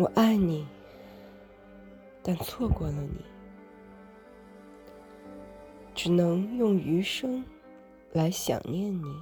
我爱你但错过了你只能用余生来想念你。